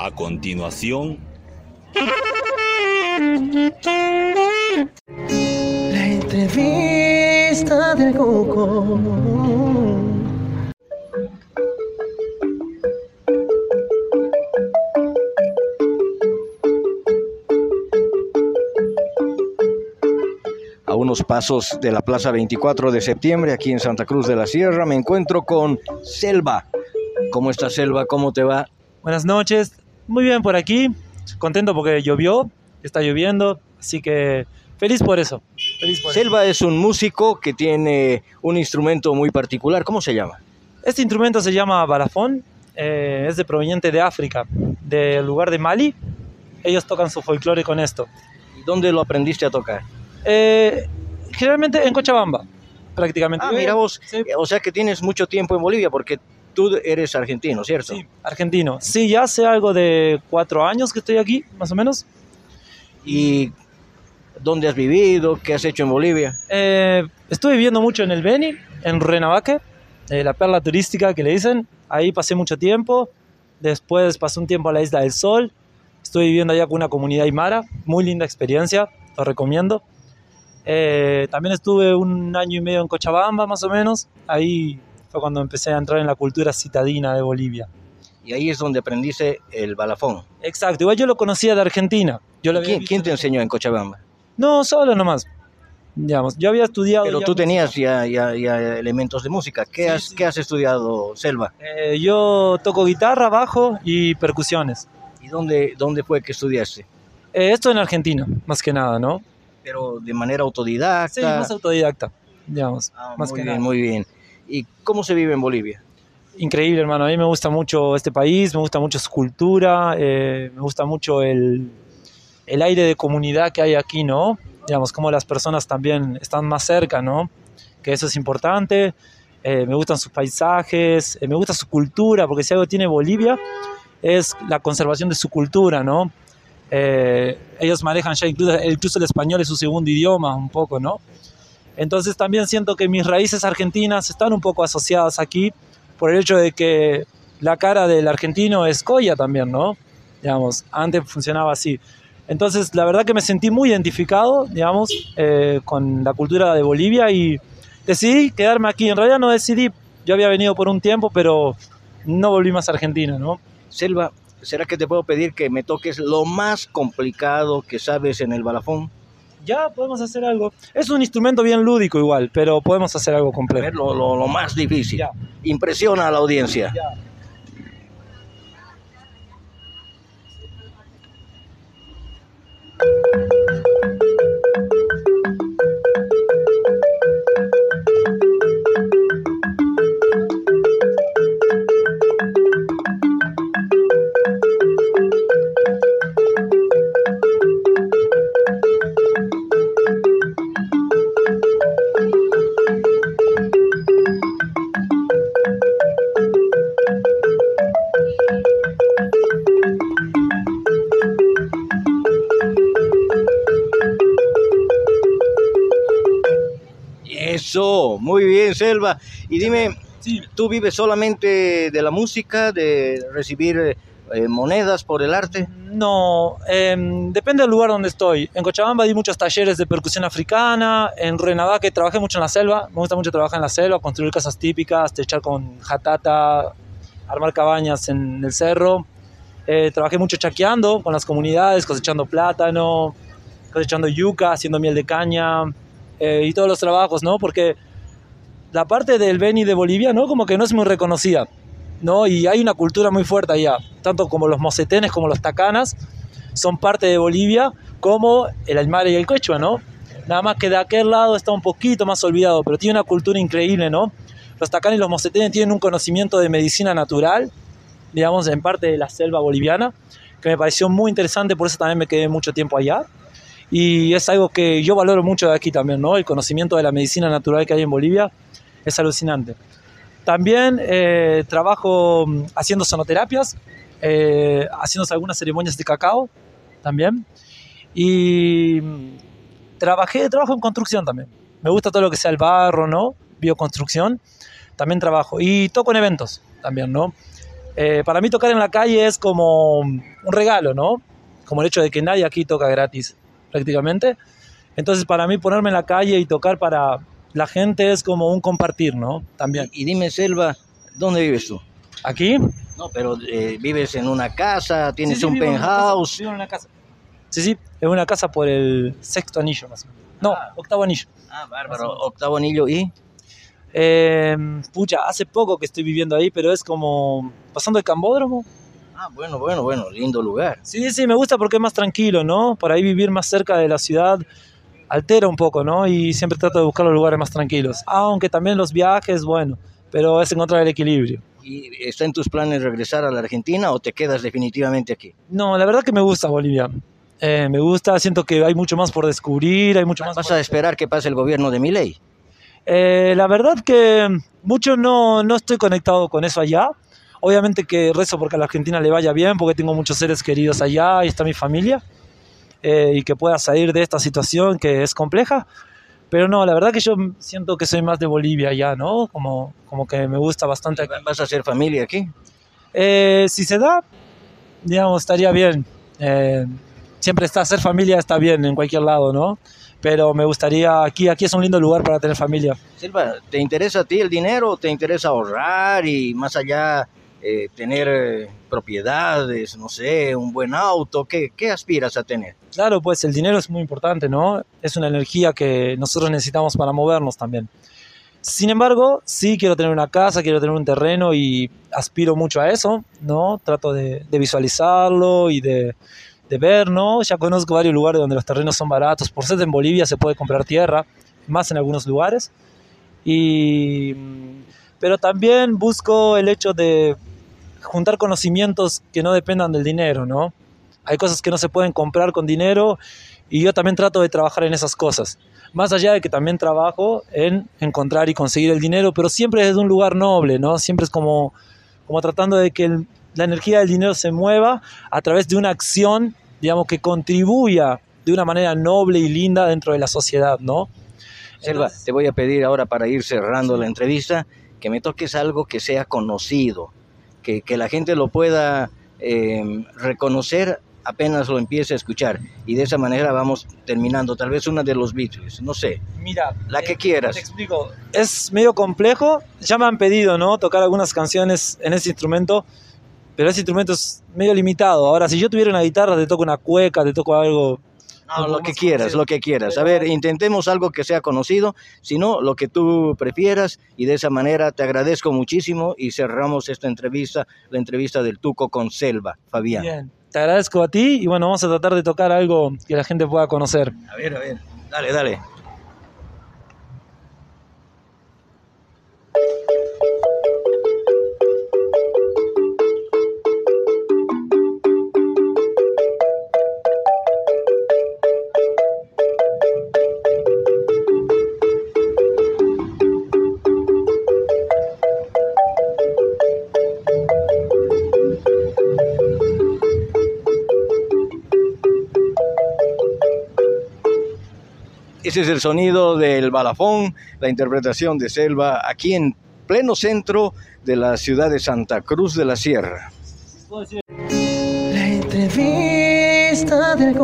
A continuación, La entrevista del Coco. A unos pasos de la Plaza 24 de septiembre, aquí en Santa Cruz de la Sierra, me encuentro con Selva. ¿Cómo está Selva? ¿Cómo te va? Buenas noches, muy bien por aquí, contento porque llovió, está lloviendo, así que feliz por eso. Feliz por eso. Selva es un músico que tiene un instrumento muy particular. ¿Cómo se llama? Este instrumento se llama balafón, eh, es de proveniente de África, del lugar de Mali. Ellos tocan su folclore con esto. ¿Y dónde lo aprendiste a tocar? Eh, generalmente en Cochabamba, prácticamente. Ah, mira vos, Sí, o sea que tienes mucho tiempo en Bolivia porque tú eres argentino, ¿cierto? sí, argentino. Sí, ya hace algo de cuatro años que estoy aquí, más o menos. ¿Y dónde has vivido? ¿Qué has hecho en Bolivia? Eh, estuve viviendo mucho en el Beni, en Renabaque, eh, la perla turística que le dicen. Ahí pasé mucho tiempo. Después pasé un tiempo a la Isla del Sol. Estuve viviendo allá con una comunidad aymara. Muy linda experiencia, lo recomiendo. Eh, también estuve un año y medio en Cochabamba, más o menos. Ahí fue cuando empecé a entrar en la cultura citadina de Bolivia. Y ahí es donde aprendiste el balafón. Exacto, igual yo lo conocía de Argentina. Yo lo ¿Quién, quién te en- enseñó en Cochabamba? No, solo nomás. Digamos, yo había estudiado. Pero tú música. tenías ya, ya, ya elementos de música. ¿Qué, Sí, has, sí. ¿Qué has estudiado, Selva? Eh, yo toco guitarra, bajo y percusiones. ¿Y dónde, dónde fue que estudiaste? Eh, esto en Argentina, más que nada, ¿no? Pero de manera autodidacta. Sí, más autodidacta, digamos, Ah, más muy que bien, nada. muy bien. ¿Y cómo se vive en Bolivia? Increíble, hermano. A mí me gusta mucho este país, me gusta mucho su cultura, eh, me gusta mucho el, el aire de comunidad que hay aquí, ¿no? Digamos, como las personas también están más cerca, ¿no? Que eso es importante. Eh, me gustan sus paisajes, eh, me gusta su cultura, porque si algo tiene Bolivia es la conservación de su cultura, ¿no? Eh, ellos manejan ya incluso, incluso el español es su segundo idioma, un poco, ¿no? Entonces también siento que mis raíces argentinas están un poco asociadas aquí por el hecho de que la cara del argentino es colla también, ¿no? Digamos, antes funcionaba así. Entonces, la verdad que me sentí muy identificado, digamos, eh, con la cultura de Bolivia y decidí quedarme aquí. En realidad no decidí, yo había venido por un tiempo, pero no volví más a Argentina, ¿no? Selva, ¿será que te puedo pedir que me toques lo más complicado que sabes en el balafón? Ya podemos hacer algo. Es un instrumento bien lúdico igual, pero podemos hacer algo ver, lo, lo- lo más difícil. Ya. Impresiona a la audiencia. Ya. Eso, muy bien, Selva. Y dime, Sí, ¿tú vives solamente de la música, de recibir eh, monedas por el arte? No, em, depende del lugar donde estoy. En Cochabamba di muchos talleres de percusión africana. En Renabaque trabajé mucho en la selva. Me gusta mucho trabajar en la selva, construir casas típicas, techar con jatata, armar cabañas en el cerro. Eh, trabajé mucho chaqueando con las comunidades, cosechando plátano, cosechando yuca, haciendo miel de caña eh, y todos los trabajos, ¿no? Porque la parte del Beni de Bolivia, ¿no? Como que no es muy reconocida. ¿no? Y hay una cultura muy fuerte allá, tanto como los mocetenes como los tacanas son parte de Bolivia, como el aymara y el quechua, ¿no? Nada más que de aquel lado está un poquito más olvidado, pero tiene una cultura increíble, ¿no? Los tacanas y los mocetenes tienen un conocimiento de medicina natural, digamos, en parte de la selva boliviana, que me pareció muy interesante, por eso también me quedé mucho tiempo allá. Y es algo que yo valoro mucho de aquí también, ¿no? El conocimiento de la medicina natural que hay en Bolivia es alucinante. También eh, trabajo mm, haciendo sonoterapias, eh, haciendo algunas ceremonias de cacao también. Y mm, trabajé, trabajo en construcción también. Me gusta todo lo que sea el barro, ¿no? Bioconstrucción. También trabajo. Y toco en eventos también, ¿no? Eh, para mí tocar en la calle es como un regalo, ¿no? Como el hecho de que nadie aquí toca gratis, prácticamente. Entonces, para mí ponerme en la calle y tocar para la gente es como un compartir, ¿no? También. Y, y dime, Selva, ¿dónde vives tú? ¿Aquí? No, pero eh, vives en una casa, tienes Sí, sí, un penthouse. vivo en una casa. Sí, sí, en una casa por el sexto anillo más o menos. No, Ah. octavo anillo. Ah, bárbaro. Octavo anillo y. Eh, pucha, hace poco que estoy viviendo ahí, pero es como pasando el Cambódromo. Ah, bueno, bueno, bueno, lindo lugar. Sí, sí, me gusta porque es más tranquilo, ¿no? Por ahí vivir más cerca de la ciudad altera un poco, ¿no? Y siempre trato de buscar los lugares más tranquilos. Aunque también los viajes, bueno, pero es encontrar el equilibrio. ¿Y está en tus planes regresar a la Argentina o te quedas definitivamente aquí? No, la verdad que me gusta Bolivia. Eh, me gusta, siento que hay mucho más por descubrir, hay mucho más ¿Vas a esperar que pase el gobierno de Milei? Eh, la verdad que mucho no, no estoy conectado con eso allá. Obviamente que rezo porque a la Argentina le vaya bien, porque tengo muchos seres queridos allá y está mi familia. eh, y que pueda salir de esta situación que es compleja. Pero no, la verdad que yo siento que soy más de Bolivia ya, ¿no? Como, como que me gusta bastante aquí. ¿Vas a hacer familia aquí? Eh, si se da, digamos, estaría bien. Eh, siempre está, hacer familia está bien en cualquier lado, ¿no? Pero me gustaría, aquí, aquí es un lindo lugar para tener familia. Silva, ¿te interesa a ti el dinero o te interesa ahorrar y más allá eh, tener eh, propiedades, no sé, un buen auto? ¿Qué, ¿Qué aspiras a tener? Claro, pues el dinero es muy importante, ¿no? Es una energía que nosotros necesitamos para movernos también. Sin embargo, sí quiero tener una casa, quiero tener un terreno y aspiro mucho a eso, ¿no? Trato de, de visualizarlo y de, de ver, ¿no? Ya conozco varios lugares donde los terrenos son baratos. Por ser en Bolivia se puede comprar tierra, más en algunos lugares. Y, pero también busco el hecho de juntar conocimientos que no dependan del dinero, ¿no? Hay cosas que no se pueden comprar con dinero y yo también trato de trabajar en esas cosas. Más allá de que también trabajo en encontrar y conseguir el dinero, pero siempre desde un lugar noble, ¿no? Siempre es como, como tratando de que el- la energía del dinero se mueva a través de una acción, digamos, que contribuya de una manera noble y linda dentro de la sociedad, ¿no? Selva, te voy a pedir ahora para ir cerrando la entrevista que me toques algo que sea conocido, que, que la gente lo pueda eh, reconocer apenas lo empiece a escuchar. Y de esa manera vamos terminando, tal vez una de los Beatles, no sé, Mira, la que eh, quieras. Te explico. Es medio complejo. Ya me han pedido, ¿no? Tocar algunas canciones en ese instrumento. Pero ese instrumento es medio limitado. Ahora, si yo tuviera una guitarra, te toco una cueca, te toco algo. No, lo que quieras, conocido. lo que quieras. A ver, intentemos algo que sea conocido, si no, lo que tú prefieras. Y de esa manera te agradezco muchísimo y cerramos esta entrevista, la entrevista del Tuco con Selva, Fabián. Bien. Te agradezco a ti y bueno, vamos a tratar de tocar algo que la gente pueda conocer. A ver, a ver, dale, dale. Es el sonido del balafón, la interpretación de Selva aquí en pleno centro de la ciudad de Santa Cruz de la Sierra. La entrevista del.